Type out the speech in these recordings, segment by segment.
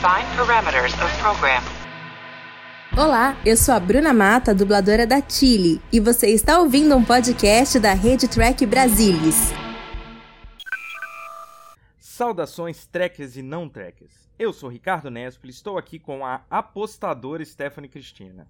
Define parameters of program. Olá, eu sou a Bruna Mata, dubladora da Chile, e você está ouvindo um podcast da Rede Track Brasilis. Saudações trekkers e não trekkers. Eu sou Ricardo Nespoli, estou aqui com a apostadora Stephanie Cristina.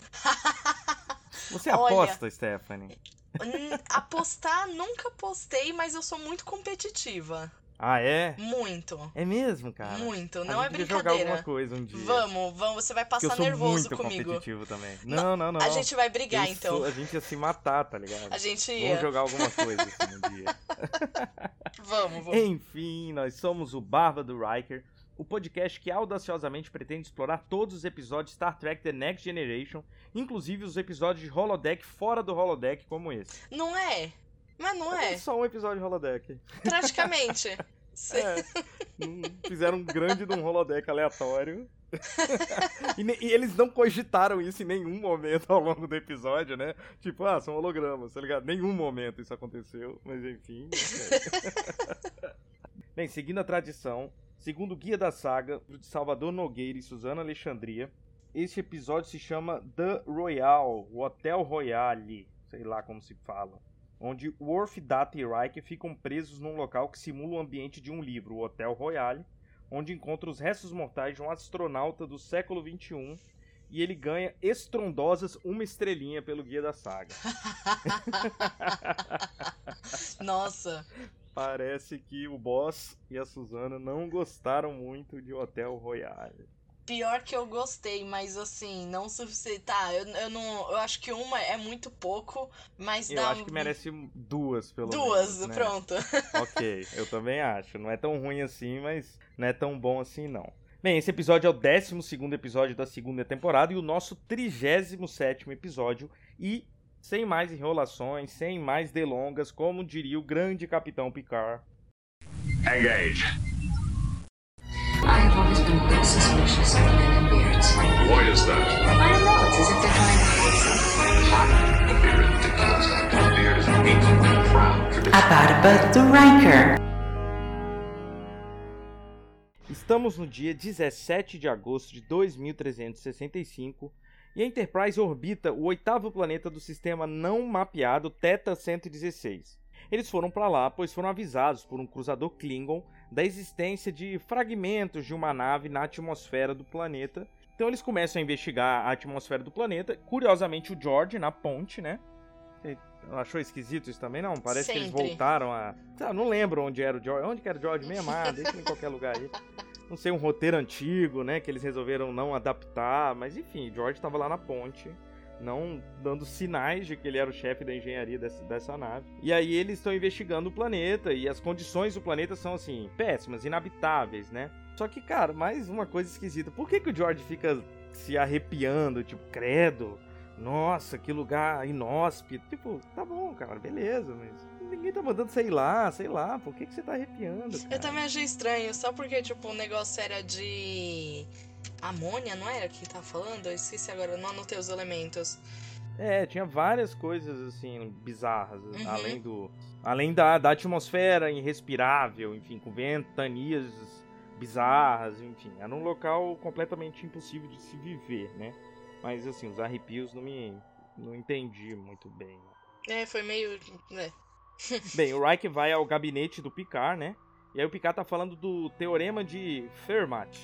Você Olha. aposta, Stephanie? Hum, Apostar, nunca apostei, mas eu sou muito competitiva. Ah, é? Muito. É mesmo, cara? Muito. A Não é podia jogar brincadeira. alguma coisa um dia. Vamos, vamos, você vai Porque eu passar sou nervoso muito comigo. competitivo também. Não, não, não. A gente vai brigar Eu então. sou- a gente ia se matar, tá ligado? A gente ia. Vamos jogar alguma coisa assim um dia. Vamos, vamos. Enfim, nós somos o Barba do Riker, o podcast que audaciosamente pretende explorar todos os episódios de Star Trek The Next Generation, inclusive os episódios de holodeck fora do holodeck, como esse. Não é? Mas não é. só um episódio de holodeck. Praticamente. É, não fizeram um grande de um holodeck aleatório. e, e eles não cogitaram isso em nenhum momento ao longo do episódio, né? Tipo, ah, são hologramas, tá ligado? Nenhum momento isso aconteceu, mas enfim. ok. Bem, seguindo a tradição, segundo o Guia da Saga, de Salvador Nogueira e Suzana Alexandria, este episódio se chama The Royal, o Hotel Royale, sei lá como se fala onde Worf, Data e Riker ficam presos num local que simula o ambiente de um livro, o Hotel Royale, onde encontra os restos mortais de um astronauta do século XXI e ele ganha estrondosas uma estrelinha pelo Guia da Saga. Nossa. Parece que o boss e a Suzana não gostaram muito de Hotel Royale. Pior que eu gostei, mas assim, não suficiente. Tá, eu, eu não. Eu acho que uma é muito pouco, mas Eu dá. acho que merece duas, pelo Duas, menos. né? pronto. Ok, eu também acho. Não é tão ruim assim, mas não é tão bom assim, não. Bem, esse episódio é o 12 episódio da segunda temporada e o nosso 37 episódio. E, sem mais enrolações, sem mais delongas, como diria o grande Capitão Picard. Engage. Suspicious of men in beards. Why is that? I don't know, it's as if they're trying to hide something. A beard ridiculous. A beard is hateful and proud. Tradition. A barba do Riker. Estamos no dia 17 de agosto de 2365 e a Enterprise orbita o oitavo planeta do sistema não mapeado Theta 116. Eles foram para lá pois foram avisados por um cruzador Klingon da existência de fragmentos de uma nave na atmosfera do planeta. Então eles começam a investigar a atmosfera do planeta. Curiosamente, o George na ponte, né? Você achou esquisito isso também? Não? Parece que eles Sempre. voltaram a. Ah, não lembro onde era o George. Onde que era o George mesmo? Ah, deixa ele em qualquer lugar aí. Não sei, um roteiro antigo, né? Que eles resolveram não adaptar. Mas enfim, o George estava lá na ponte. Não dando sinais de que ele era o chefe da engenharia dessa, dessa nave. E aí eles estão investigando o planeta. E as condições do planeta são, assim, péssimas, inabitáveis, né? Só que, cara, mais uma coisa esquisita. Por que, que o George fica se arrepiando? Tipo, credo. Nossa, que lugar inóspito. Tipo, tá bom, cara, beleza, mas ninguém tá mandando sei lá, sei lá. Por que, que você tá arrepiando? Cara? Eu também achei estranho, só porque, tipo, o negócio era de. Amônia, não era que tava falando? Eu esqueci agora, não anotei os elementos. É, tinha várias coisas assim bizarras, Uhum. além do além da, da atmosfera irrespirável, enfim, com ventanias bizarras, enfim, era um local completamente impossível de se viver, né? Mas assim, os arrepios não me não entendi muito bem. É, foi meio. É. Bem, o Riker vai ao gabinete do Picard, né? E aí o Picard tá falando do teorema de Fermat.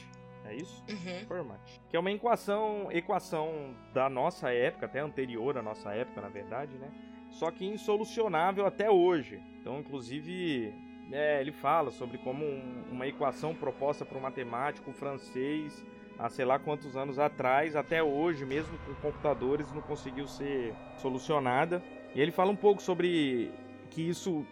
É isso? Uhum. Fermat. Que é uma equação, equação da nossa época, até anterior à nossa época, na verdade, né? Só que insolucionável até hoje. Então, inclusive, é, ele fala sobre como um- uma equação proposta por um matemático francês há sei lá quantos anos atrás, até hoje, mesmo com computadores, não conseguiu ser solucionada. E ele fala um pouco sobre que isso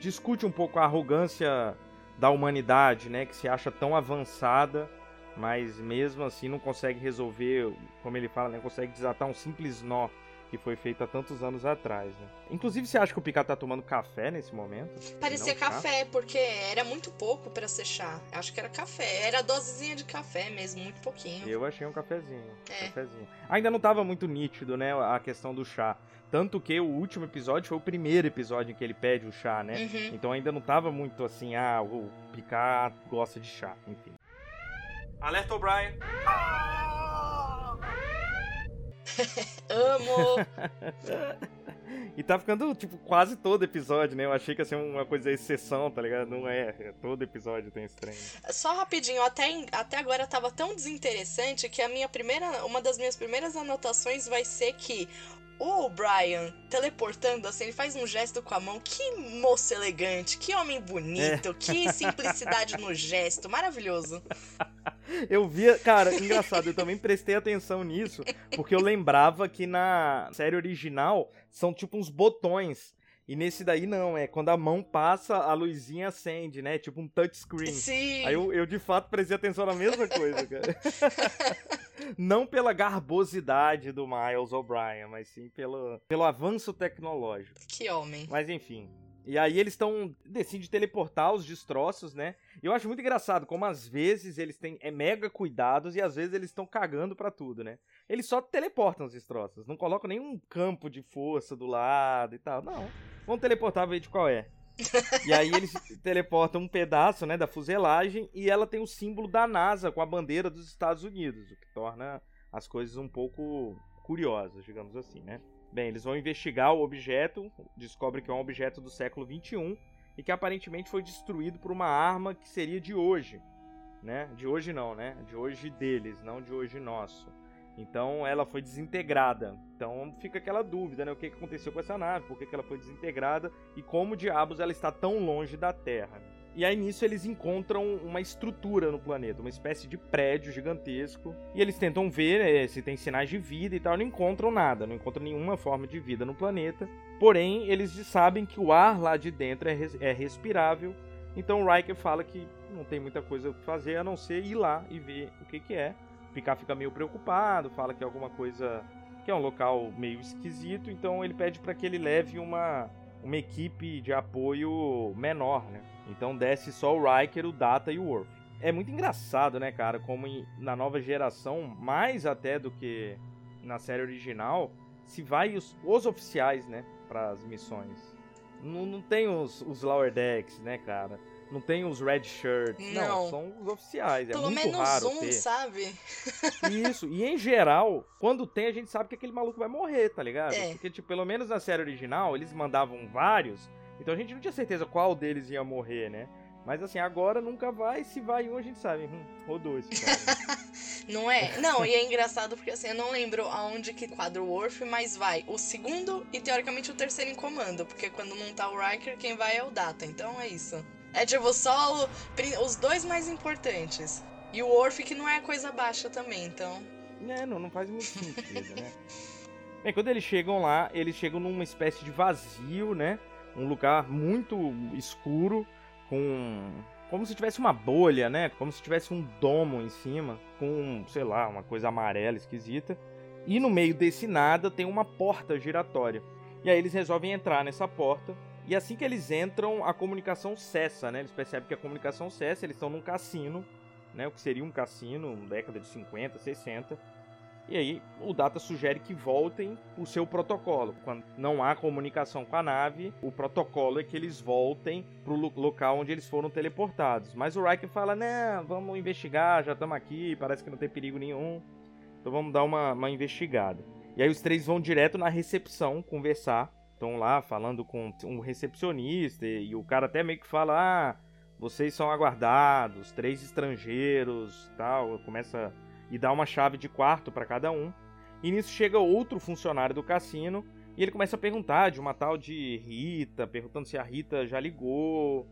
discute um pouco a arrogância da humanidade, né, que se acha tão avançada, mas mesmo assim não consegue resolver, como ele fala, né, consegue desatar um simples nó que foi feito há tantos anos atrás. Né? Inclusive, você acha que o Picard tá tomando café nesse momento? Parecia chá? café, porque era muito pouco pra ser chá. Acho que era café. Era dosezinha de café mesmo, muito pouquinho. Eu achei um cafezinho. É. cafezinho. Ainda não tava muito nítido, né, a questão do chá. Tanto que o último episódio foi o primeiro episódio em que ele pede o chá, né? Uhum. Então ainda não tava muito assim, ah, o Picard gosta de chá, enfim. Alerta O'Brien. Amo! E tá ficando, tipo, quase todo episódio, né? Eu achei que ia ser uma coisa exceção, tá ligado? Não é. é todo episódio tem esse trem. Só rapidinho, até, até agora tava tão desinteressante que a minha primeira. Uma das minhas primeiras anotações vai ser que o Brian teleportando assim, ele faz um gesto com a mão. Que moço elegante, que homem bonito, que simplicidade no gesto, maravilhoso. Eu via, cara, engraçado, eu também prestei atenção nisso, porque eu lembrava que na série original são tipo uns botões. E nesse daí não, é quando a mão passa, a luzinha acende, né? Tipo um touchscreen. Sim. Aí eu, eu de fato prestei atenção na mesma coisa, cara. Não pela garbosidade do Miles O'Brien, mas sim pelo, pelo avanço tecnológico. Que homem. Mas enfim. E aí eles estão. decidem teleportar os destroços, né? E eu acho muito engraçado como às vezes eles têm é, mega cuidados e às vezes eles estão cagando pra tudo, né? Eles só teleportam os destroços, não colocam nenhum campo de força do lado e tal. Não. Vamos teleportar, ver de qual é. E aí eles teleportam um pedaço, né, da fuselagem e ela tem o símbolo da NASA com a bandeira dos Estados Unidos, o que torna as coisas um pouco curiosas, digamos assim, né? Bem, eles vão investigar o objeto, descobrem que é um objeto do século 21 e que aparentemente foi destruído por uma arma que seria de hoje, né? De hoje não, né? De hoje deles, não de hoje nosso. Então ela foi desintegrada. Então fica aquela dúvida, né? O que aconteceu com essa nave? Por que ela foi desintegrada? E como diabos ela está tão longe da Terra? E aí nisso eles encontram uma estrutura no planeta, uma espécie de prédio gigantesco. E eles tentam ver eh, se tem sinais de vida e tal. Não encontram nada, não encontram nenhuma forma de vida no planeta. Porém, eles sabem que o ar lá de dentro é, res- é respirável. Então o Riker fala que não tem muita coisa pra fazer a não ser ir lá e ver o que, que é. Picard fica meio preocupado, fala que é alguma coisa. que é um local meio esquisito. Então ele pede para que ele leve uma, uma equipe de apoio menor, né? Então desce só o Riker, o Data e o Worf. É muito engraçado, né, cara, como em- na nova geração, mais até do que na série original, se vai os, os oficiais, né, para as missões. Não, não tem os, os Lower Decks, né, cara? Não tem os Red Shirts. Não, Não. são os oficiais. É Pelo muito menos raro um, ter. sabe? Isso, e em geral, quando tem, a gente sabe que aquele maluco vai morrer, tá ligado? É. Porque, tipo, pelo menos na série original, eles mandavam vários, então a gente não tinha certeza qual deles ia morrer, né? Mas assim, agora nunca vai, se vai um, a gente sabe. Hum, rodou esse cara. Não é? Não, e é engraçado porque assim, eu não lembro aonde que quadra o Worf, mas vai o segundo e teoricamente o terceiro em comando, porque quando não tá o Riker, quem vai é o Data, então é isso. É tipo só o- os dois mais importantes. E o Worf que não é coisa baixa também, então. É, não, não faz muito sentido, né? Bem, quando eles chegam lá, eles chegam numa espécie de vazio, né? Um lugar muito escuro, com. Como se tivesse uma bolha, né? Como se tivesse um domo em cima, com, sei lá, uma coisa amarela esquisita. E no meio desse nada tem uma porta giratória. E aí eles resolvem entrar nessa porta. E assim que eles entram, a comunicação cessa, né? Eles percebem que a comunicação cessa, eles estão num cassino, né? O que seria um cassino, década de 50, 60. E aí o Data sugere que voltem o seu protocolo. Quando não há comunicação com a nave, o protocolo é que eles voltem pro lo- local onde eles foram teleportados. Mas o Riker fala: "Não, vamos investigar, já estamos aqui, parece que não tem perigo nenhum. Então vamos dar uma, uma investigada." E aí os três vão direto na recepção conversar. Estão lá falando com um recepcionista e, e o cara até meio que fala: "Ah, vocês são aguardados, três estrangeiros, tal." Começa e dá uma chave de quarto para cada um. E nisso chega outro funcionário do cassino e ele começa a perguntar de uma tal de Rita, perguntando se a Rita já ligou.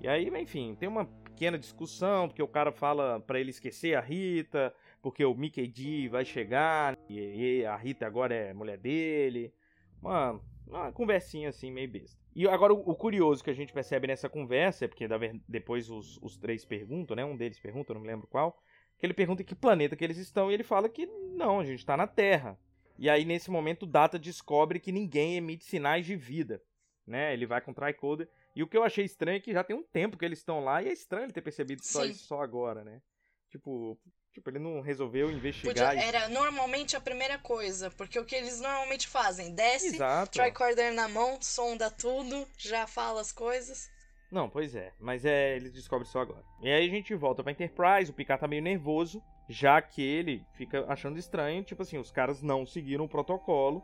E aí, enfim, tem uma pequena discussão, porque o cara fala para ele esquecer a Rita, porque o Mickey D vai chegar e, a Rita agora é mulher dele. Uma, uma conversinha assim, meio besta. E agora o, curioso que a gente percebe nessa conversa é porque depois os, os três perguntam, né? Um deles pergunta, não me lembro qual que ele pergunta em que planeta que eles estão e ele fala que não, a gente está na Terra. E aí nesse momento o Data descobre que ninguém emite sinais de vida, né? Ele vai com o tricoder e o que eu achei estranho é que já tem um tempo que eles estão lá e é estranho ele ter percebido só Sim. isso só agora, né? Tipo, tipo ele não resolveu Podia, investigar. isso. era normalmente a primeira coisa, porque o que eles normalmente fazem, desce, Exato. tricorder na mão, sonda tudo, já fala as coisas. Não, pois é, mas é, eles descobrem só agora. E aí a gente volta pra Enterprise, o Picard tá meio nervoso, já que ele fica achando estranho, tipo assim, os caras não seguiram o protocolo,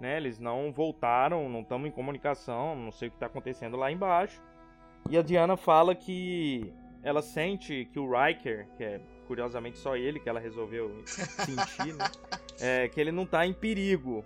né? Eles não voltaram, não estamos em comunicação, não sei o que tá acontecendo lá embaixo. E a Diana fala que ela sente que o Riker, que é curiosamente só ele que ela resolveu sentir, né? É, que ele não tá em perigo.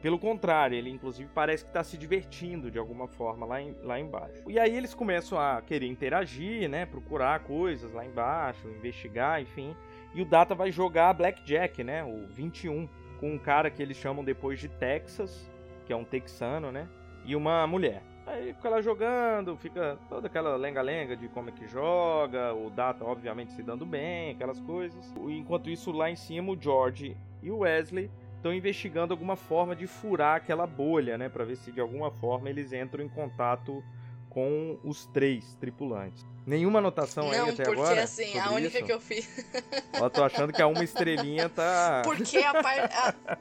Pelo contrário, ele inclusive parece que está se divertindo de alguma forma lá, em, lá embaixo. E aí eles começam a querer interagir, né? Procurar coisas lá embaixo, investigar, enfim. E o Data vai jogar Blackjack, né? O 21, com um cara que eles chamam depois de Texas, que é um texano, né? E uma mulher. Aí fica lá jogando, fica toda aquela lenga-lenga de como é que joga, o Data obviamente se dando bem, aquelas coisas. Enquanto isso, lá em cima, o George e o Wesley estão investigando alguma forma de furar aquela bolha, né, para ver se de alguma forma eles entram em contato com os três tripulantes. Nenhuma anotação Não, aí até porque agora? assim, sobre a única isso? que eu fiz. Eu tô achando que a uma estrelinha tá. Porque a parte.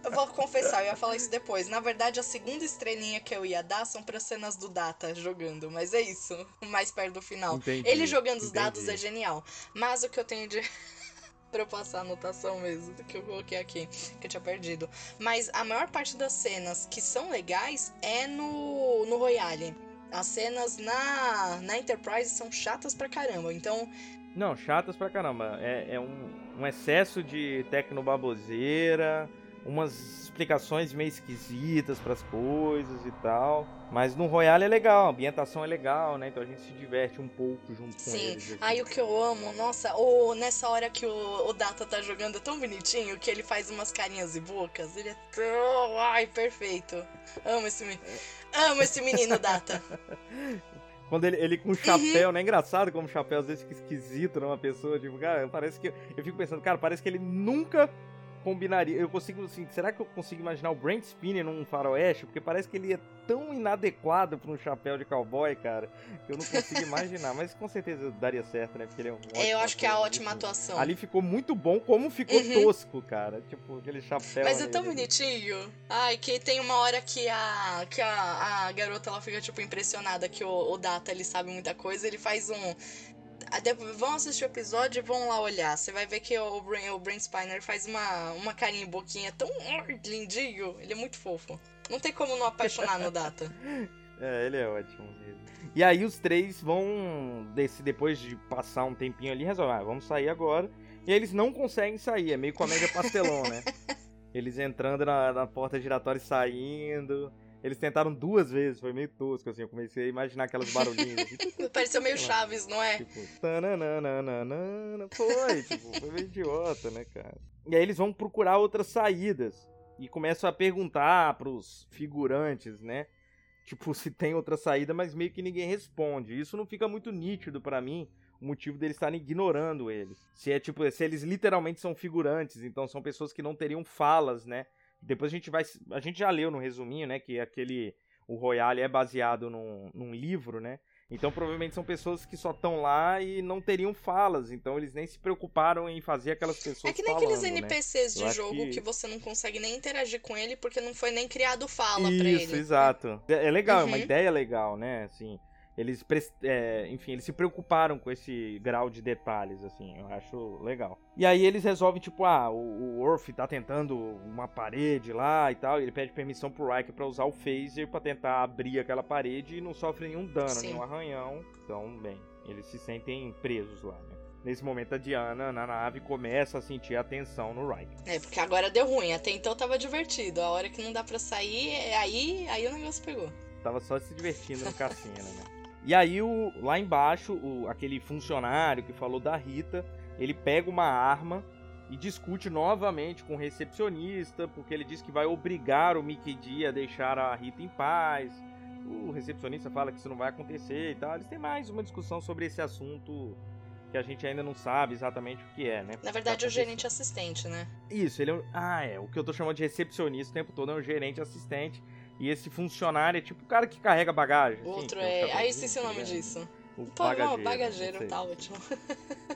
Eu vou confessar, eu ia falar isso depois. Na verdade, a segunda estrelinha que eu ia dar são para cenas do Data jogando. Mas é isso. Mais perto do final. Entendi, Ele jogando os entendi. dados é genial. Mas o que eu tenho de. Pra eu passar a anotação mesmo, do que eu coloquei aqui, que eu tinha perdido. Mas a maior parte das cenas que são legais é no, no Royale. As cenas na, na Enterprise são chatas pra caramba. Então, Não, chatas pra caramba. É, é um, um excesso de tecnobaboseira, umas explicações meio esquisitas pras coisas e tal. Mas no Royale é legal, a ambientação é legal, né? Então a gente se diverte um pouco junto com Sim. eles. assim. Aí o que eu amo, nossa, o, nessa hora que o, o Data tá jogando é tão bonitinho que ele faz umas carinhas e bocas. Ele é tão. Ai, perfeito. Amo esse menino. Amo esse menino Data. Quando ele, ele com chapéu, né? Engraçado como o chapéu às vezes fica esquisito numa pessoa. Tipo, cara, parece que. Eu fico pensando, cara, parece que ele nunca combinaria. Eu consigo, assim, será que eu consigo imaginar o Brent Spinner num faroeste? Porque parece que ele é tão inadequado pra um chapéu de cowboy, cara, que eu não consigo imaginar. Mas com certeza daria certo, né? Porque ele é um. eu acho que é a ator, ótima atuação. Ali ficou muito bom, como ficou Uhum. tosco, cara. Tipo, aquele chapéu. Mas é tão bonitinho. Ai, que tem uma hora que a que a, a garota ela fica tipo impressionada que o, o Data ele sabe muita coisa, ele faz um Vão assistir o episódio e vão lá olhar. Você vai ver que o Brain, o Brain Spiner faz uma, uma carinha e boquinha tão lindinho. Ele é muito fofo. Não tem como não apaixonar no Data. É, ele é ótimo. E aí os três vão, desse, depois de passar um tempinho ali, resolver, ah, vamos sair agora. E eles não conseguem sair, é meio comédia pastelão, né? Eles entrando na, na porta giratória e saindo. Eles tentaram duas vezes, foi meio tosco, assim. Eu comecei a imaginar aquelas barulhinhas. Assim, Pareceu meio Chaves, não é? tipo, tananana, foi, tipo, foi meio idiota, né, cara? E aí eles vão procurar outras saídas. E começam a perguntar pros figurantes, né? Tipo, se tem outra saída, mas meio que ninguém responde. Isso não fica muito nítido pra mim, o motivo deles estarem ignorando eles. Se é tipo, se eles literalmente são figurantes, então são pessoas que não teriam falas, né? Depois a gente vai. A gente já leu no resuminho, né? Que aquele. O Royale é baseado num, num livro, né? Então provavelmente são pessoas que só estão lá e não teriam falas. Então eles nem se preocuparam em fazer aquelas pessoas É que nem falando, aqueles né? NPCs de Eu acho jogo que- que... você não consegue nem interagir com ele porque não foi nem criado fala pra Isso, ele. exato. É é legal, é uma Uhum. ideia legal, né? Assim, eles, é, enfim, eles se preocuparam com esse grau de detalhes, assim, eu acho legal. E aí eles resolvem, tipo, ah, o, o Orf tá tentando uma parede lá e tal, e ele pede permissão pro Riker pra usar o phaser pra tentar abrir aquela parede e não sofre nenhum dano, Sim. nenhum arranhão. Então, bem, eles se sentem presos lá, né? Nesse momento a Diana, na nave, começa a sentir a tensão no Riker. É, porque agora deu ruim. Até então tava divertido. A hora que não dá pra sair, é- aí, aí o negócio pegou. Tava só se divertindo no cassino, né? E aí, o, lá embaixo, o, aquele funcionário que falou da Rita, ele pega uma arma e discute novamente com o recepcionista, porque ele diz que vai obrigar o Mickey D a deixar a Rita em paz. O recepcionista fala que isso não vai acontecer e tal. Eles têm mais uma discussão sobre esse assunto que a gente ainda não sabe exatamente o que é, né? Na verdade, é o gerente assistente, né? isso, ele é um... Ah, é. O que eu tô chamando de recepcionista o tempo todo é um gerente assistente. E esse funcionário é tipo o cara que carrega bagagem. O assim, outro um é. chapéuzinho, Aí esqueci o nome ligado? disso. O Pô, bagageiro. não, bagageiro, tá ótimo.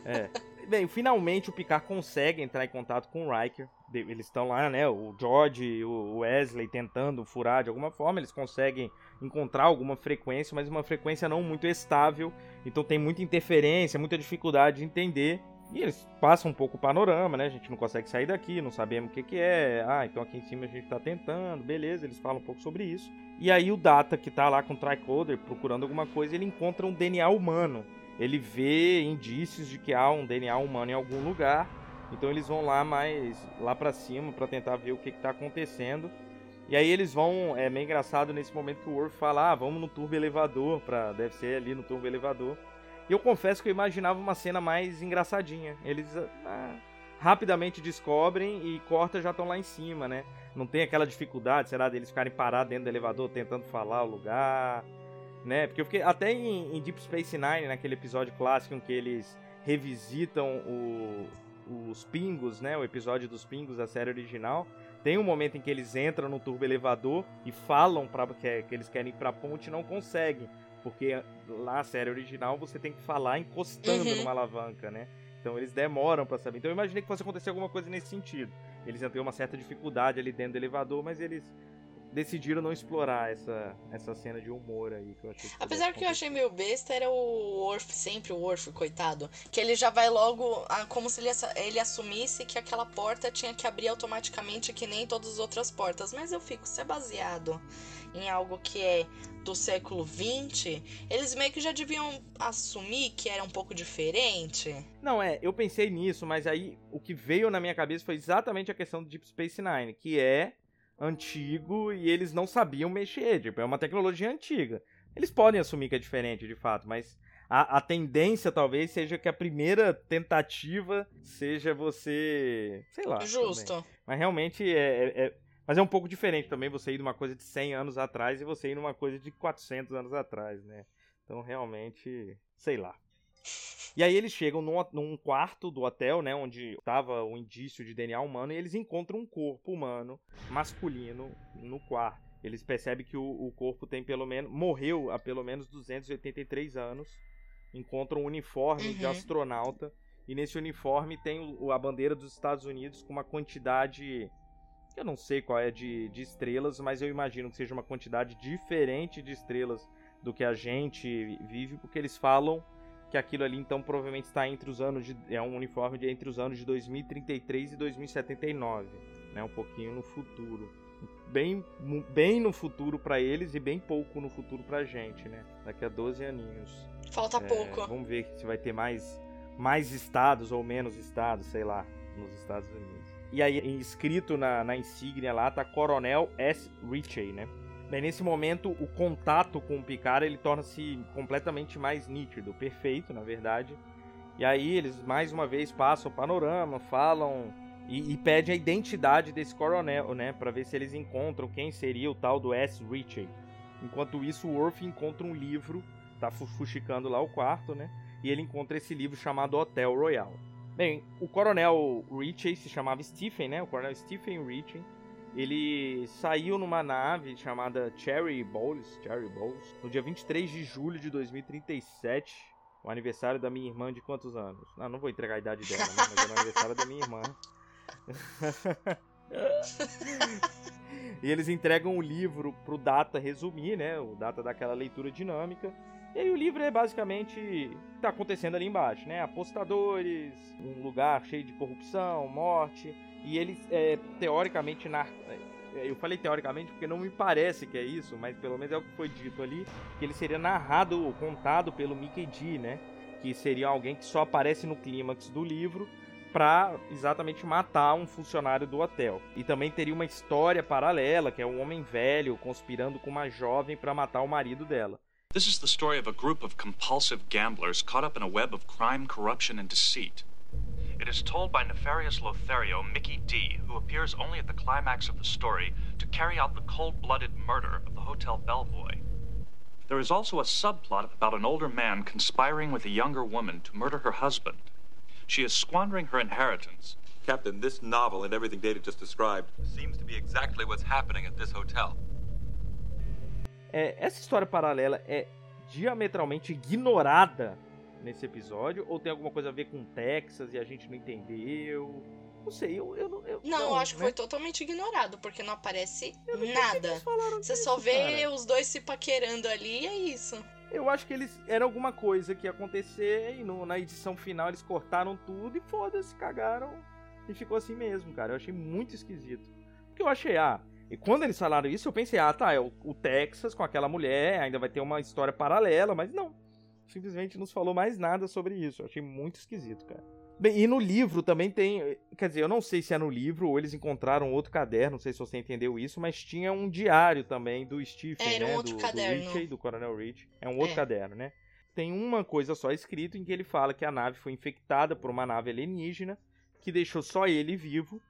É. Bem, finalmente o Picard consegue entrar em contato com o Riker. Eles estão lá, né? O George e o Wesley tentando furar de alguma forma. Eles conseguem encontrar alguma frequência, mas uma frequência não muito estável. Então tem muita interferência, muita dificuldade de entender. E eles passam um pouco o panorama, né? A gente não consegue sair daqui, não sabemos o que, que é. Ah, então aqui em cima a gente tá tentando, beleza. Eles falam um pouco sobre isso. E aí o Data, que tá lá com o Tricoder procurando alguma coisa, ele encontra um DNA humano. Ele vê indícios de que há um DNA humano em algum lugar. Então eles vão lá mais lá para cima para tentar ver o que, que tá acontecendo. E aí eles vão, é meio engraçado nesse momento que o Worf fala, ah, vamos no turbo elevador, pra, deve ser ali no turbo elevador. E eu confesso que eu imaginava uma cena mais engraçadinha. Eles ah, rapidamente descobrem e corta já estão lá em cima, né? Não tem aquela dificuldade, será, deles ficarem parados dentro do elevador tentando falar o lugar, né? Porque eu fiquei até em, em Deep Space Nine, naquele episódio clássico em que eles revisitam o, os pingos, né? O episódio dos pingos da série original. Tem um momento em que eles entram no turbo elevador e falam para que, que eles querem ir pra ponte e não conseguem. Porque lá na série original você tem que falar encostando Uhum. numa alavanca, né? Então eles demoram pra saber. Então eu imaginei que fosse acontecer alguma coisa nesse sentido. Eles iam ter uma certa dificuldade ali dentro do elevador, mas eles decidiram não explorar essa, essa cena de humor aí que eu achei que Apesar que eu achei meio besta, era o Worf, sempre o Worf, coitado. Que ele já vai logo, ah, como se ele, ele assumisse que aquela porta tinha que abrir automaticamente, que nem todas as outras portas. Mas eu fico, se é baseado em algo que é do século XX, eles meio que já deviam assumir que era um pouco diferente. Não, é, eu pensei nisso, mas aí o que veio na minha cabeça foi exatamente a questão do Deep Space Nine, que é antigo e eles não sabiam mexer, tipo, é uma tecnologia antiga. Eles podem assumir que é diferente, de fato, mas a, a tendência talvez seja que a primeira tentativa seja você, sei lá. também. Justo. Mas realmente é, é- é- Mas é um pouco diferente também você ir numa coisa de 100 anos atrás e você ir numa coisa de 400 anos atrás, né? Então realmente, sei lá. E aí eles chegam num, num quarto do hotel, né, onde estava o indício de DNA humano, e eles encontram um corpo humano masculino no quarto. Eles percebem que o, o corpo tem pelo menos morreu há pelo menos 283 anos. Encontram um uniforme de Uhum. astronauta e nesse uniforme tem o- a bandeira dos Estados Unidos com uma quantidade que eu não sei qual é de, de estrelas, mas eu imagino que seja uma quantidade diferente de estrelas do que a gente vive, porque eles falam que aquilo ali então provavelmente está entre os anos de é um uniforme de entre os anos de 2033 e 2079, né, um pouquinho no futuro. Bem, bem no futuro para eles e bem pouco no futuro pra gente, né? Daqui a 12 aninhos. Falta É, pouco. Vamos ver se vai ter mais, mais estados ou menos estados, sei lá, nos Estados Unidos. E aí, escrito na, na insígnia lá, tá Coronel S. Ritchie, né? Daí, nesse momento, o contato com o Picard, ele torna-se completamente mais nítido, perfeito, na verdade. E aí, eles, mais uma vez, passam o panorama, falam e, e pedem a identidade desse coronel, né? Pra ver se eles encontram quem seria o tal do S. Ritchie. Enquanto isso, o Worf encontra um livro tá fu- fuxicando lá o quarto, né? E ele encontra esse livro chamado Hotel Royal. Bem, o coronel Ritchie se chamava Stephen, né? O coronel Stephen Ritchie. Ele saiu numa nave chamada Cherry Bowls, Cherry Bowls, no dia 23 de julho de 2037, o aniversário da minha irmã de quantos anos? Não, não vou entregar a idade dela, né? Mas era o aniversário da minha irmã. e eles entregam o livro pro Data resumir, né? O Data dá aquela leitura dinâmica. E aí o livro é basicamente o que tá acontecendo ali embaixo, né? Apostadores, um lugar cheio de corrupção, morte. E eles, é, teoricamente, nar... é, eu falei teoricamente porque não me parece que é isso, mas pelo menos é o que foi dito ali, que ele seria narrado ou contado pelo Mickey D, né? Que seria alguém que só aparece no clímax do livro pra exatamente matar um funcionário do hotel. E também teria uma história paralela, que é um homem velho conspirando com uma jovem pra matar o marido dela. This is the story of a group of compulsive gamblers caught up in a web of crime, corruption, and deceit. It is told by nefarious Lothario Mickey D, who appears only at the climax of the story to carry out the cold blooded murder of the Hotel Bellboy. There is also a subplot about an older man conspiring with a younger woman to murder her husband. She is squandering her inheritance. Captain, this novel and everything Data just described seems to be exactly what's happening at this hotel. É, essa história paralela é diametralmente ignorada nesse episódio? Ou tem alguma coisa a ver com Texas e a gente não entendeu? Não sei, eu, eu, não- eu Não, eu acho que né? foi totalmente ignorado, porque não aparece não que nada. Você disso, só vê cara. os dois se paquerando ali e é isso. Eu acho que eles era alguma coisa que ia acontecer e no- na edição final eles cortaram tudo e foda-se, cagaram e ficou assim mesmo, cara. Eu achei muito esquisito. Porque eu achei, ah, e quando eles falaram isso, eu pensei, ah, tá, é o, o Texas com aquela mulher, ainda vai ter uma história paralela, mas não. Simplesmente não se falou mais nada sobre isso. Eu achei muito esquisito, cara. Bem, e no livro também tem. Quer dizer, eu não sei se é no livro ou eles encontraram outro caderno, não sei se você entendeu isso, mas tinha um diário também do Stephen, É, um né? outro do, caderno. do Ritchie, do Coronel Rich. É um outro É. caderno, né? Tem uma coisa só escrito em que ele fala que a nave foi infectada por uma nave alienígena que deixou só ele vivo.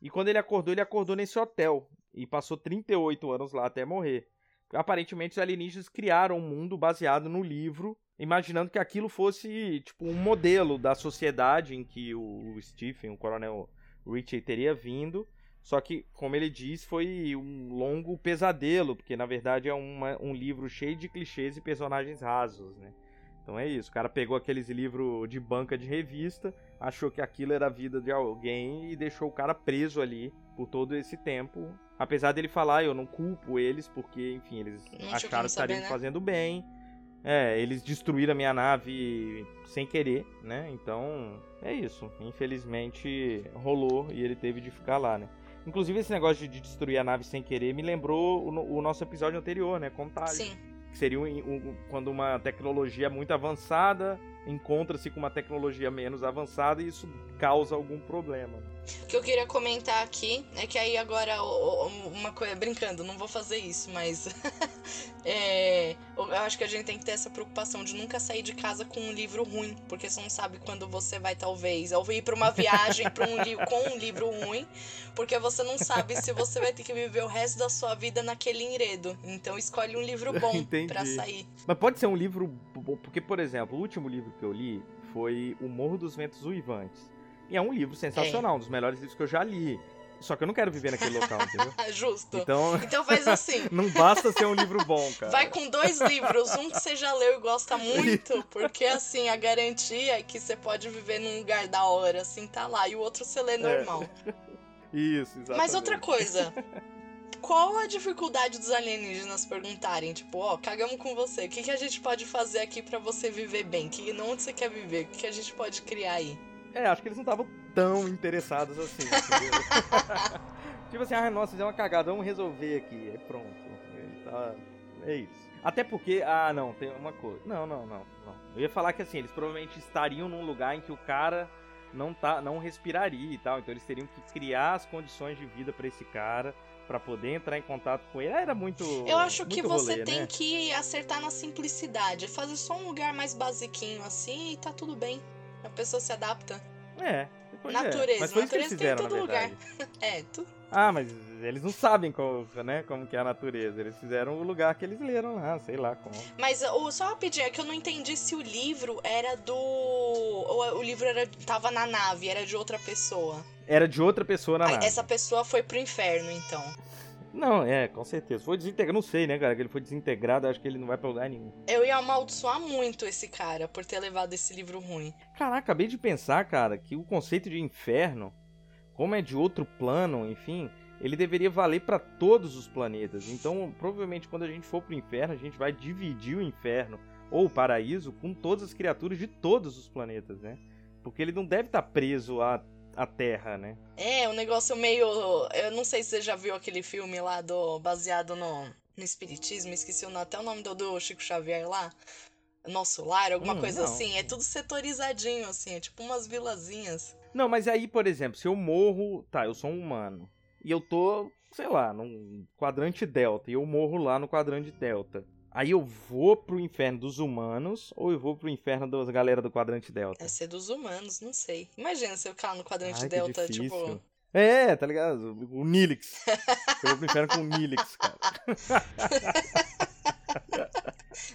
E quando ele acordou, ele acordou nesse hotel e passou 38 anos lá até morrer. Aparentemente, os alienígenas criaram um mundo baseado no livro, imaginando que aquilo fosse tipo um modelo da sociedade em que o Stephen, o Coronel Ritchie, teria vindo. Só que, como ele diz, foi um longo pesadelo, porque na verdade é uma- um livro cheio de clichês e personagens rasos, né? Então é isso, o cara pegou aqueles livros de banca de revista, achou que aquilo era a vida de alguém e deixou o cara preso ali por todo esse tempo. Apesar dele falar, eu não culpo eles, porque, enfim, eles como acharam que estariam né? fazendo bem. É, eles destruíram a minha nave sem querer, né? Então, é isso. Infelizmente rolou e ele teve de ficar lá, né? Inclusive, esse negócio de destruir a nave sem querer me lembrou o, o nosso episódio anterior, né? Contágio. Sim. Que seria um- um- quando uma tecnologia muito avançada encontra-se com uma tecnologia menos avançada e isso causa algum problema. O que eu queria comentar aqui é que aí agora, uma coisa, brincando, não vou fazer isso, mas é, eu acho que a gente tem que ter essa preocupação de nunca sair de casa com um livro ruim, porque você não sabe quando você vai, talvez, ou ir pra uma viagem pra um li- com um livro ruim, porque você não sabe se você vai ter que viver o resto da sua vida naquele enredo. Então escolhe um livro bom pra sair. Mas pode ser um livro. bom, Porque, por exemplo, o último livro que eu li foi O Morro dos Ventos Uivantes. E é um livro sensacional, um dos melhores livros que eu já li. Só que eu não quero viver naquele local, entendeu? Justo. Então, Então faz assim. não basta ser um livro bom, cara. Vai com dois livros, um que você já leu e gosta muito, porque assim, a garantia é que você pode viver num lugar da hora, assim, tá lá, e o outro você lê normal. Isso, exatamente. Mas outra coisa, qual a dificuldade dos alienígenas perguntarem, tipo, ó, cagamos com você, o que, que a gente pode fazer aqui pra você viver bem? Que, onde você quer viver? O que, que a gente pode criar aí? É, acho que eles não estavam tão interessados assim, tipo assim, ah, nossa, fizeram uma cagada, vamos resolver aqui. É pronto. Tá- É isso. Até porque, ah, não, tem uma coisa. Não, não, não, não. Eu ia falar que assim, eles provavelmente estariam num lugar em que o cara não tá, não respiraria e tal, então eles teriam que criar as condições de vida pra esse cara pra poder entrar em contato com ele. Era muito Eu acho que muito você rolê, tem né? que acertar na simplicidade, fazer só um lugar mais basiquinho assim e tá tudo bem. A pessoa se adapta. É. pois é. Natureza, Mas foi isso que eles natureza tem em fizeram, todo lugar. É, tudo. Ah, mas eles não sabem como, né, como que é a natureza. Eles fizeram o lugar que eles leram lá, sei lá como. Mas o, só rapidinho, é que eu não entendi se o livro era do. Ou o livro era, tava na nave, era de outra pessoa. Era de outra pessoa na Aí, nave. Essa pessoa foi pro inferno, então. Não, é, com certeza. Foi desintegrado, não sei, né, cara, que ele foi desintegrado, acho que ele não vai pra lugar nenhum. Eu ia amaldiçoar muito esse cara por ter levado esse livro ruim. Caraca, acabei de pensar, cara, que o conceito de inferno, como é de outro plano, enfim, ele deveria valer pra todos os planetas. Então, provavelmente quando a gente for pro inferno, a gente vai dividir o inferno ou o paraíso com todas as criaturas de todos os planetas, né? Porque ele não deve estar preso à, à Terra, né? É, um negócio meio. Eu não sei se você já viu aquele filme lá do. baseado no, no Espiritismo, esqueci o nome- até o nome do, do Chico Xavier lá. Nosso lar, alguma Hum, coisa não. assim. É tudo setorizadinho, assim, é tipo umas vilazinhas. Não, mas aí, por exemplo, se eu morro, tá, eu sou um humano e eu tô, sei lá, num quadrante delta e eu morro lá no quadrante delta. Aí eu vou pro inferno dos humanos ou eu vou pro inferno das galera do quadrante delta? É ser dos humanos, não sei. Imagina você ficar lá no quadrante Ai, delta, tipo. É, tá ligado? O Nilix. Eu vou pro inferno com o Nilix, cara.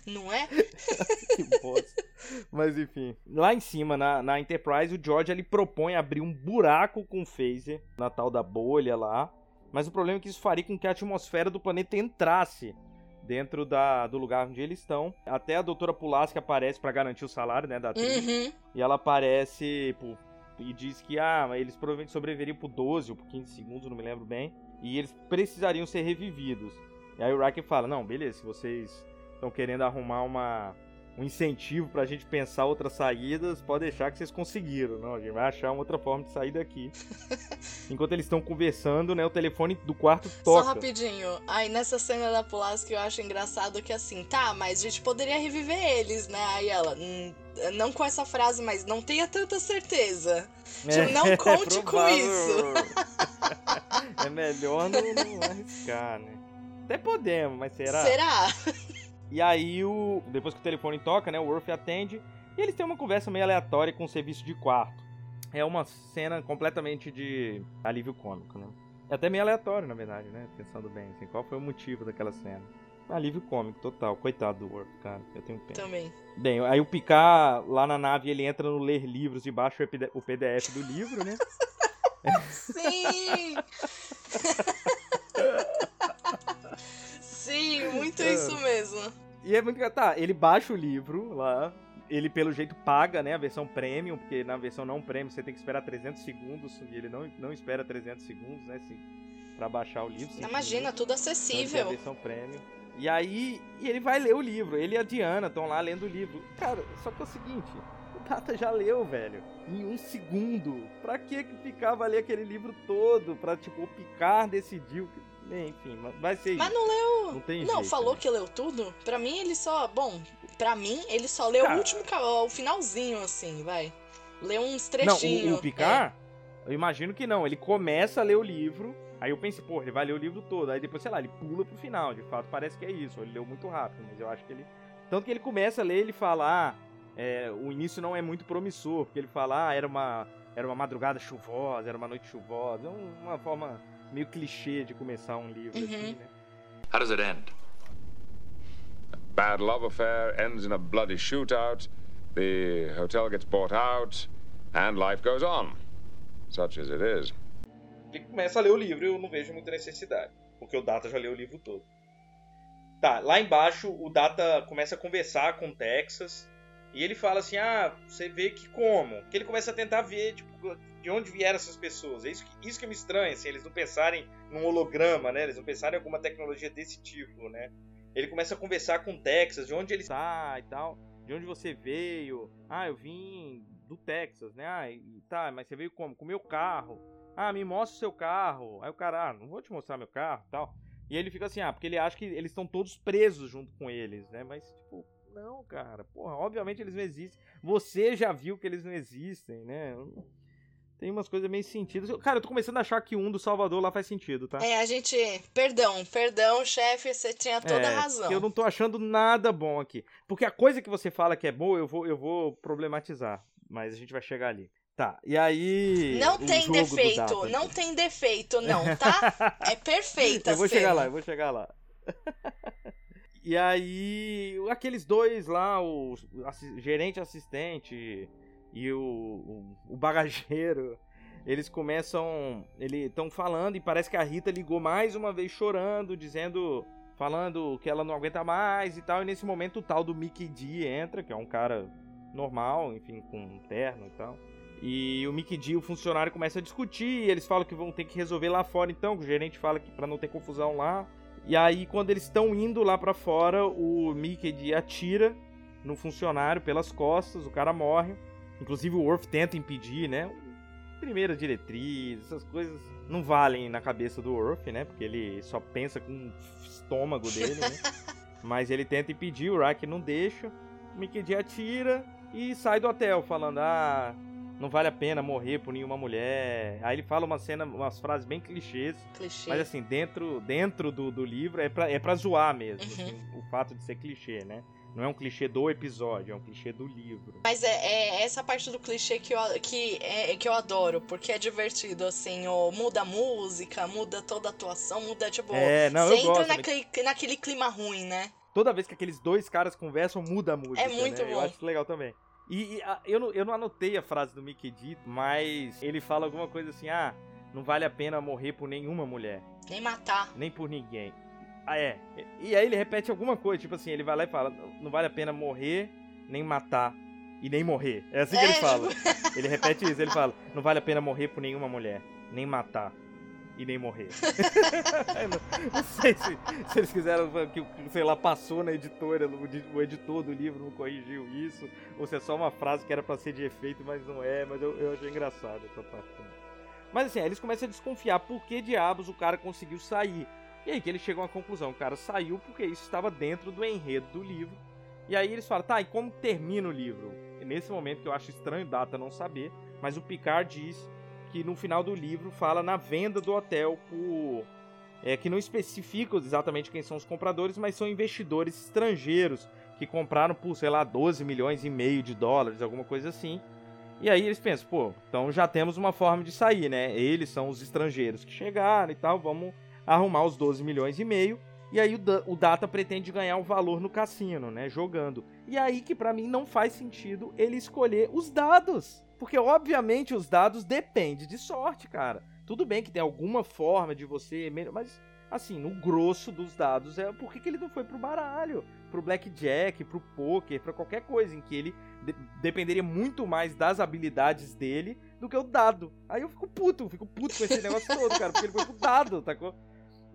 Não é? que bosta. Mas enfim. Lá em cima, na, na Enterprise, o George ele propõe abrir um buraco com o phaser na tal da bolha lá. Mas o problema é que isso faria com que a atmosfera do planeta entrasse dentro da, do lugar onde eles estão. Até a doutora Pulaski aparece pra garantir o salário, né, da atriz. Uhum. E ela aparece por- e diz que ah, eles provavelmente sobreviveriam por 12 ou por 15 segundos, não me lembro bem. E eles precisariam ser revividos. E aí o Riker fala: Não, beleza, se vocês estão querendo arrumar uma, um incentivo pra gente pensar outras saídas, pode deixar que vocês conseguiram. Não, a gente vai achar uma outra forma de sair daqui. Enquanto eles estão conversando, né, o telefone do quarto Só toca. rapidinho. Aí nessa cena da Pulaski eu acho engraçado que assim, tá, mas a gente poderia reviver eles, né? Aí ela, "Hum, não com essa frase, mas não tenha tanta certeza. Tipo, não conte com provável. é melhor não, não arriscar, né? Até podemos, mas será? Será? E aí, o... depois que o telefone toca, né? O Worf atende e eles têm uma conversa meio aleatória com o serviço de quarto. É uma cena completamente de alívio cômico, né? É até meio aleatório, na verdade, né? Pensando bem, assim, qual foi o motivo daquela cena? Alívio cômico, total. Coitado do Worf, cara. Eu tenho pena. Também. Bem, aí o Picard, lá na nave, ele entra no ler livros e baixa o PDF do livro, né? Sim! Sim, muito É. isso mesmo. E é muito. Tá, ele baixa o livro lá. Ele, pelo jeito, paga, né? A versão premium, porque na versão não premium você tem que esperar 300 segundos. E ele não, não espera 300 segundos, né? Assim, pra baixar o livro. sim, Imagina, tudo Então, ele tem a acessível. versão premium. E aí, e ele vai ler o livro. Ele e a Diana estão lá lendo o livro. Cara, só que é o seguinte: o Tata já leu, velho. Em um segundo. Pra que que ficava ler aquele livro todo? Pra, tipo, o Picard decidiu. Que- Enfim, vai ser Mas não leu. Não tem Não, jeito, falou né? que leu tudo? Pra mim, ele só. Bom, pra mim, ele só leu Cara. o último. O finalzinho, assim, vai. Leu uns Não, trechinhos. o, o Picard, eu imagino que não. Ele começa a ler o livro, aí eu pensei, pô, ele vai ler o livro todo. Aí depois, sei lá, ele pula pro final. De fato, parece que é isso. Ele leu muito rápido, mas eu acho que ele. Tanto que ele começa a ler, ele fala, ah, é, o início não é muito promissor, porque ele fala, ah, era uma, era uma madrugada chuvosa, era uma noite chuvosa. É um- uma forma meio clichê de começar um livro, Uhum. assim, né? How does it end? Bad love affair ends in a bloody shootout. The hotel gets bought out, and life goes on. Such as it is. ele começa a ler o livro e eu não vejo muita necessidade. Porque o Data já leu o livro todo. Tá, lá embaixo o Data começa a conversar com o Texas. E ele fala assim: Ah, você vê que como? Que ele começa a tentar ver, tipo, de onde vieram essas pessoas. É isso que, isso que me estranha, assim, eles não pensarem num holograma, né? Eles não pensarem em alguma tecnologia desse tipo, né? Ele começa a conversar com o Texas, de onde ele está e tal. De onde você veio? Ah, eu vim do Texas, né? Ah, tá, mas você veio como? Com o meu carro. Ah, me mostra o seu carro. Aí o cara, ah, não vou te mostrar meu carro tal. E ele fica assim, ah, porque ele acha que eles estão todos presos junto com eles, né? Mas, tipo, não, cara. Porra, obviamente eles não existem. Você já viu que eles não existem, né? Tem umas coisas meio sentido. Cara, eu tô começando a achar que um do Salvador lá faz sentido, tá? É, a gente. Perdão, perdão, chefe, você tinha toda a É, razão. porque Eu não tô achando nada bom aqui. Porque a coisa que você fala que é boa, eu vou, eu vou problematizar. Mas a gente vai chegar ali. Tá, e aí. Não tem defeito, não tem defeito, não, tá? É perfeita Eu vou a chegar lá, eu vou chegar lá. e aí, aqueles dois lá, o gerente assistente e o, o, o bagageiro, eles começam. Eles estão falando e parece que a Rita ligou mais uma vez chorando, dizendo. Falando que ela não aguenta mais e tal. E nesse momento o tal do Mickey D entra, que é um cara normal, enfim, com um terno e tal. E o Mickey D o funcionário começam a discutir, e eles falam que vão ter que resolver lá fora então, o gerente fala que para não ter confusão lá. E aí quando eles estão indo lá pra fora, o Mickey D atira no funcionário pelas costas, o cara morre. Inclusive o Worf tenta impedir, né? Primeira diretriz, essas coisas não valem na cabeça do Worf, né? Porque ele só pensa com o estômago dele, né? Mas ele tenta impedir, o Rack não deixa. O Mickey D atira e sai do hotel falando: "Ah, não vale a pena morrer por nenhuma mulher". Aí ele fala uma cena, umas frases bem clichês, Clichê. mas assim, dentro, dentro do, do livro é pra, é pra zoar mesmo, Uhum. assim, o fato de ser clichê, né? Não é um clichê do episódio, é um clichê do livro. Mas é, é essa parte do clichê que eu, que, é, que eu adoro, porque é divertido, assim, ó, muda a música, muda toda a atuação, muda, tipo, É, não, você eu entra naquele, naquele clima ruim, né? Toda vez que aqueles dois caras conversam, muda a música. É muito né? Eu bom. acho isso legal também. E, e, a- eu, não, eu não anotei a frase do Mickey D, mas ele fala alguma coisa assim: ah, não vale a pena morrer por nenhuma mulher. Nem matar. nem por ninguém. Ah, é. E aí ele repete alguma coisa, tipo assim, ele vai lá e fala: não vale a pena morrer, nem matar e nem morrer. É assim que É, ele fala. Ele repete isso, ele fala: não vale a pena morrer por nenhuma mulher, nem matar e nem morrer. Não, não sei se, se eles quiseram que, sei lá, passou na editora, o, di- o editor do livro não corrigiu isso, ou se é só uma frase que era pra ser de efeito, mas não é, mas eu, eu achei engraçado essa parte também. Mas assim, aí eles começam a desconfiar por que diabos o cara conseguiu sair. E aí que eles chegam à conclusão, o cara saiu porque isso estava dentro do enredo do livro. E aí eles falam, tá, e como termina o livro? E nesse momento que eu acho estranho Data não saber, mas o Picard diz que no final do livro fala na venda do hotel por é, que não especifica exatamente quem são os compradores, mas são investidores estrangeiros que compraram por, sei lá, 12 milhões e meio de dólares, alguma coisa assim. E aí eles pensam, pô, então já temos uma forma de sair, né? Eles são os estrangeiros que chegaram e tal, vamos arrumar os 12 milhões e meio. E aí o, Da- o Data pretende ganhar o valor no cassino, né? Jogando. E aí que pra mim não faz sentido ele escolher os dados. Porque obviamente os dados dependem de sorte, cara. Tudo bem que tem alguma forma de você. Mas, assim, no grosso dos dados é por que, que ele não foi pro baralho? Pro blackjack, pro poker, pra qualquer coisa em que ele de- dependeria muito mais das habilidades dele do que o dado. Aí eu fico puto, fico puto com esse negócio todo, cara, porque ele foi pro dado, tacou?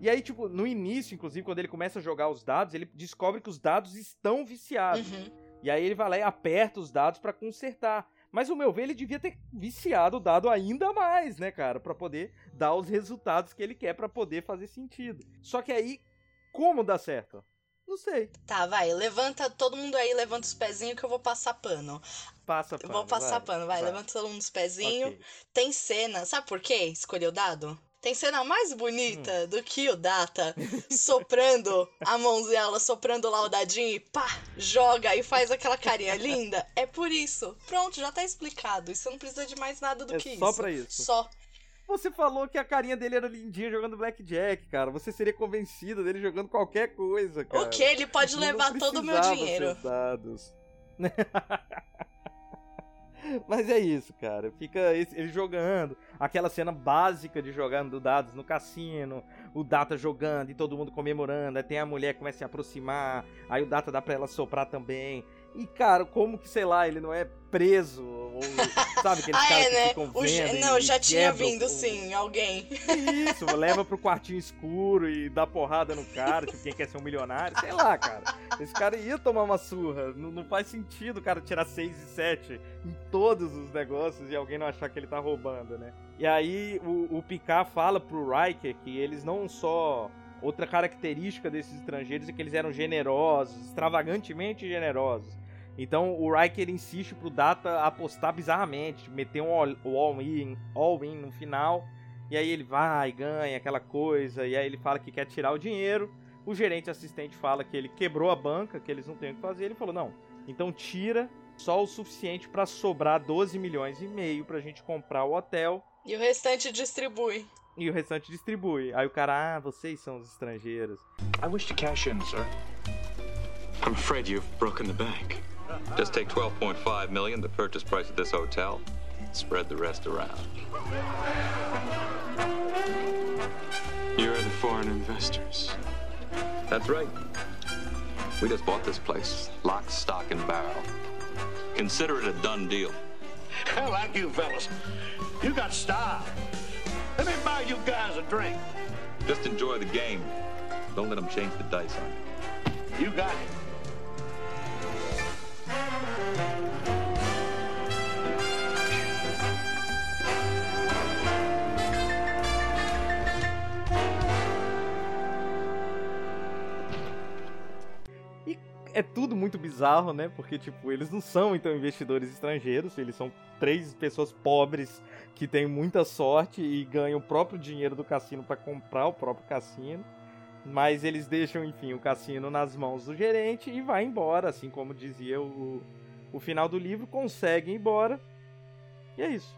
E aí, tipo, no início, inclusive, quando ele começa a jogar os dados, ele descobre que os dados estão viciados. Uhum. E aí ele vai lá e aperta os dados pra consertar. Mas, ao meu ver, ele devia ter viciado o dado ainda mais, né, cara? Pra poder dar os resultados que ele quer pra poder fazer sentido. Só que aí, como dá certo? Não sei. Tá, vai, levanta todo mundo aí, levanta os pezinhos que eu vou passar pano. Passa Eu pano, vou passar pano, vai, levanta todo mundo os pezinhos. Ok. Tem cena, sabe por quê? Escolheu o dado? Tem cena mais bonita Hum. do que o Data soprando a mãozinha, soprando lá o dadinho e pá, joga e faz aquela carinha linda. É por isso. Pronto, já tá explicado. Isso não precisa de mais nada do É que só isso. pra isso. Só. Você falou que a carinha dele era lindinha jogando blackjack, cara. Você seria convencida dele jogando qualquer coisa, cara. O que? Ele pode levar todo o meu seus dados. Mas é isso, cara. Fica ele jogando. Aquela cena básica de jogando dados no cassino. O Data jogando e todo mundo comemorando. Aí tem a mulher que começa a se aproximar. Aí o Data dá pra ela soprar também. E, cara, como que, sei lá, ele não é preso? Ou, sabe, aqueles Ah, caras é, que né? ficam vendo Não, já tinha vindo o- sim, alguém. isso, leva pro quartinho escuro e dá porrada no cara, tipo, quem quer ser um milionário, sei lá, cara. Esse cara ia tomar uma surra. Não, não faz sentido o cara tirar 6 e 7 em todos os negócios e alguém não achar que ele tá roubando, né? E aí o, o Picard fala pro Riker que eles não só. Outra característica desses estrangeiros é que eles eram generosos, extravagantemente generosos. Então o Riker insiste pro Data apostar bizarramente, tipo, meter um all-in all in no final. E aí ele vai, ganha aquela coisa, e aí ele fala que quer tirar o dinheiro. O gerente assistente fala que ele quebrou a banca, que eles não têm o que fazer. Ele falou: não, então tira só o suficiente pra sobrar 12 milhões e meio pra gente comprar o hotel E o restante distribui. e o restante distribui. Aí o cara, ah, vocês são os estrangeiros. I wish to cash in, sir. I'm afraid you've broken the bank. Just take 12.5 million, the purchase price of this hotel. Spread the rest around. You're the foreign investors. That's right. We just bought this place, lock, stock, and barrel. Consider it a done deal. I like you fellas. You got style. Let me buy you guys a drink. Just enjoy the game. Don't let them change the dice on you. You got it. É tudo muito bizarro, né? Porque, tipo, eles não são, então, investidores estrangeiros. Eles são três pessoas pobres que têm muita sorte e ganham o próprio dinheiro do cassino para comprar o próprio cassino. Mas eles deixam, enfim, o cassino nas mãos do gerente e vai embora, assim como dizia o, o final do livro, conseguem ir embora. E é isso.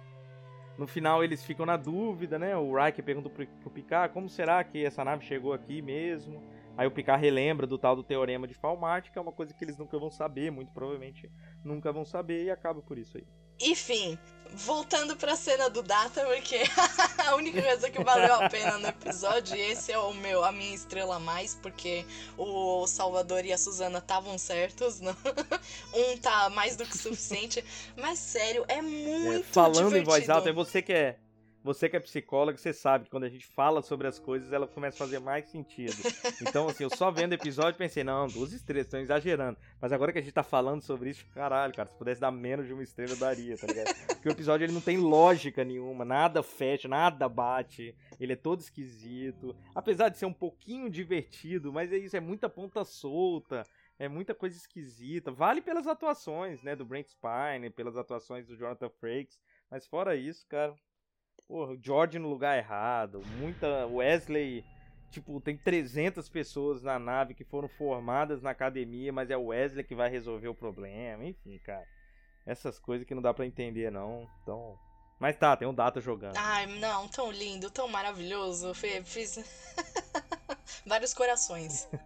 No final eles ficam na dúvida, né? O Riker pergunta pro, pro Picard como será que essa nave chegou aqui mesmo. Aí o Picard relembra do tal do teorema de Falmart, que é uma coisa que eles nunca vão saber, muito provavelmente nunca vão saber, e acaba por isso aí. Enfim, voltando pra cena do Data, porque a única coisa que valeu a pena no episódio, e esse é o meu, a minha estrela a mais, porque o Salvador e a Suzana estavam certos, não? um tá mais do que suficiente, mas sério, é muito É, falando divertido. em voz alta, é você que é. Você que é psicóloga, você sabe que quando a gente fala sobre as coisas, ela começa a fazer mais sentido. Então, assim, eu só vendo o episódio pensei, não, duas estrelas, estão exagerando. Mas agora que a gente tá falando sobre isso, caralho, cara, se pudesse dar menos de uma estrela, eu daria, tá ligado? Porque o episódio ele não tem lógica nenhuma, nada fecha, nada bate, ele é todo esquisito. Apesar de ser um pouquinho divertido, mas é isso, é muita ponta solta. É muita coisa esquisita. Vale pelas atuações, né? Do Brent Spine, pelas atuações do Jonathan Frakes. Mas fora isso, cara. Porra, o George no lugar errado. Muita. Wesley. Tipo, tem 300 pessoas na nave que foram formadas na academia, mas é o Wesley que vai resolver o problema. Enfim, cara. Essas coisas que não dá pra entender, não. Então. Mas tá, tem um data jogando. Ai, não, tão lindo, tão maravilhoso. Fiz vários corações.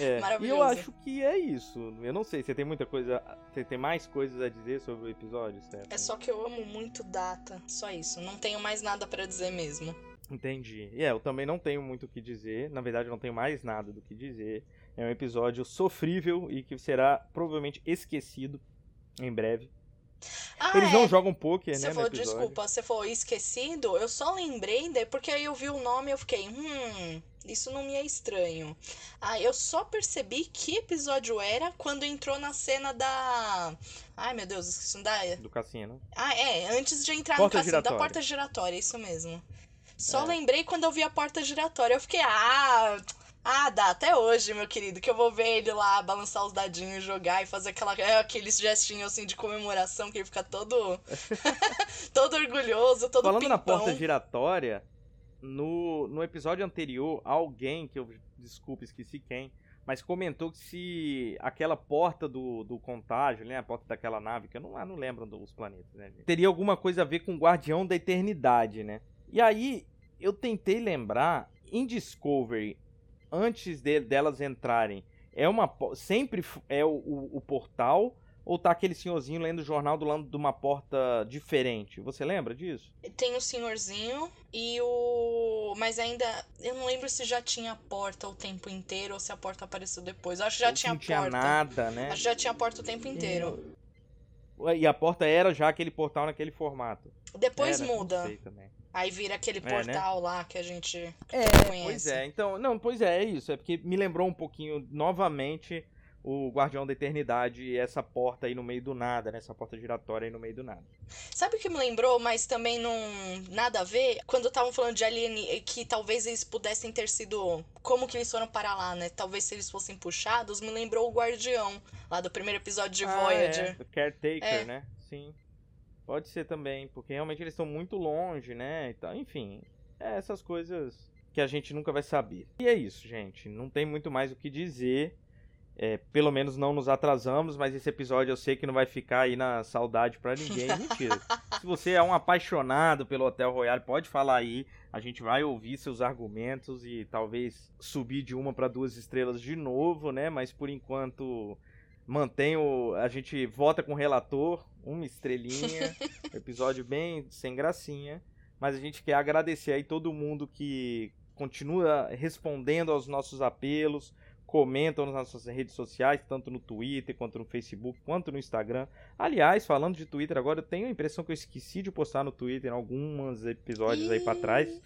É, e Maravilhoso. eu acho que é isso. Eu não sei, você tem muita coisa. Você tem mais coisas a dizer sobre o episódio, Steph? É só que eu amo muito Data, só isso. Não tenho mais nada pra dizer mesmo. Entendi. E é, eu também não tenho muito o que dizer. Na verdade, eu não tenho mais nada do que dizer. É um episódio sofrível e que será provavelmente esquecido em breve. Ah, Eles é. não jogam poker, Você né? falou, desculpa, você falou esquecido, eu só lembrei, porque aí eu vi o nome e eu fiquei, hum, isso não me é estranho. Ah, eu só percebi que episódio era quando entrou na cena da. Ai meu Deus, esqueci da. Do cassino. Ah, é, antes de entrar Porta no cassino, da giratória. porta giratória, isso mesmo. Só É. lembrei quando eu vi a porta giratória, eu fiquei, ah. Ah, dá até hoje, meu querido, que eu vou ver ele lá balançar os dadinhos, jogar e fazer aquela, é, aqueles gestinhos assim de comemoração que ele fica todo todo orgulhoso, todo Falando na pimpão. porta giratória, no, no episódio anterior, alguém, que eu desculpa, esqueci quem, mas comentou que se aquela porta do, do contágio, né, a porta daquela nave, que eu não, ah, não lembro dos planetas, né, teria alguma coisa a ver com o Guardião da Eternidade, né? E aí, eu tentei lembrar, em Discovery, antes de- delas entrarem, é uma sempre é o, o- o portal ou tá aquele senhorzinho lendo o jornal do lado de uma porta diferente? Você lembra disso? Tem o senhorzinho e o. Mas ainda. Eu não lembro se já tinha porta o tempo inteiro ou se a porta apareceu depois. Eu acho que já Ou se tinha não tinha porta. nada, né? Acho que já tinha porta o tempo inteiro. E a porta era já aquele portal naquele formato. Depois Era? Não muda. sei também. Aí vira aquele É, né? portal lá que a gente É, conhece. pois é. Então, não, pois é, é isso. É porque me lembrou um pouquinho, novamente, o Guardião da Eternidade e essa porta aí no meio do nada, né? Essa porta giratória aí no meio do nada. Sabe o que me lembrou, mas também não nada a ver? Quando estavam falando de Alien, que talvez eles pudessem ter sido. Como que eles foram para lá, né? Talvez se eles fossem puxados, me lembrou o Guardião, lá do primeiro episódio de Ah, Voyager. É, o Caretaker, É. né? Sim. Pode ser também, porque realmente eles estão muito longe, né? e tal. Enfim, é essas coisas que a gente nunca vai saber. E é isso, gente. Não tem muito mais o que dizer. É, pelo menos não nos atrasamos, mas esse episódio eu sei que não vai ficar aí na saudade pra ninguém. Mentira. Se você é um apaixonado pelo Hotel Royale, pode falar aí. A gente vai ouvir seus argumentos e talvez subir de uma para duas estrelas de novo, né? Mas por enquanto mantém o. A gente vota com o relator, uma estrelinha. episódio bem sem gracinha. Mas a gente quer agradecer aí todo mundo que continua respondendo aos nossos apelos, comentam nas nossas redes sociais, tanto no Twitter, quanto no Facebook, quanto no Instagram. Aliás, falando de Twitter agora, eu tenho a impressão que eu esqueci de postar no Twitter em alguns episódios aí pra trás.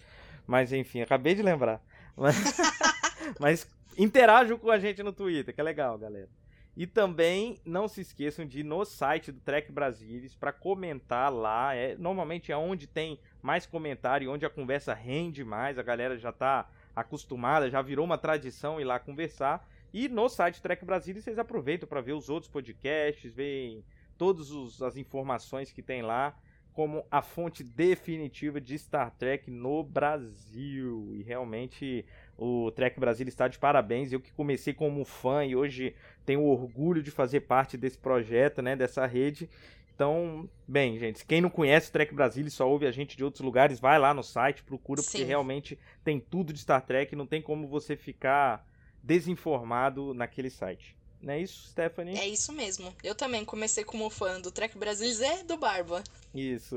Mas enfim, acabei de lembrar. Mas, mas interajam com a gente no Twitter, que é legal, galera. E também não se esqueçam de ir no site do Trek Brasilis para comentar lá. É, normalmente é onde tem mais comentário, onde a conversa rende mais. A galera já tá acostumada, já virou uma tradição ir lá conversar. E no site Trek Brasilis vocês aproveitam para ver os outros podcasts, ver todas as informações que tem lá como a fonte definitiva de Star Trek no Brasil. E realmente o Trek Brasil está de parabéns. Eu que comecei como fã e hoje tenho orgulho de fazer parte desse projeto, né, dessa rede. Então, bem, gente, quem não conhece o Trek Brasil e só ouve a gente de outros lugares, vai lá no site, procura, porque Sim. realmente tem tudo de Star Trek, não tem como você ficar desinformado naquele site. Não é isso, Stephanie? É isso mesmo. Eu também comecei como fã do Trek Brasilis e do Barba. Isso.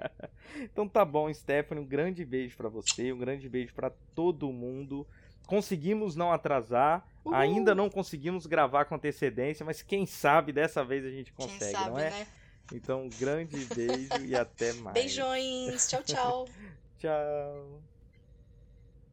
então tá bom, Stephanie. Um grande beijo pra você, um grande beijo pra todo mundo. Conseguimos não atrasar, Uhul. ainda não conseguimos gravar com antecedência, mas quem sabe dessa vez a gente consegue, sabe, não é? né? Então, um grande beijo e até mais. Beijões. Tchau, tchau. Tchau.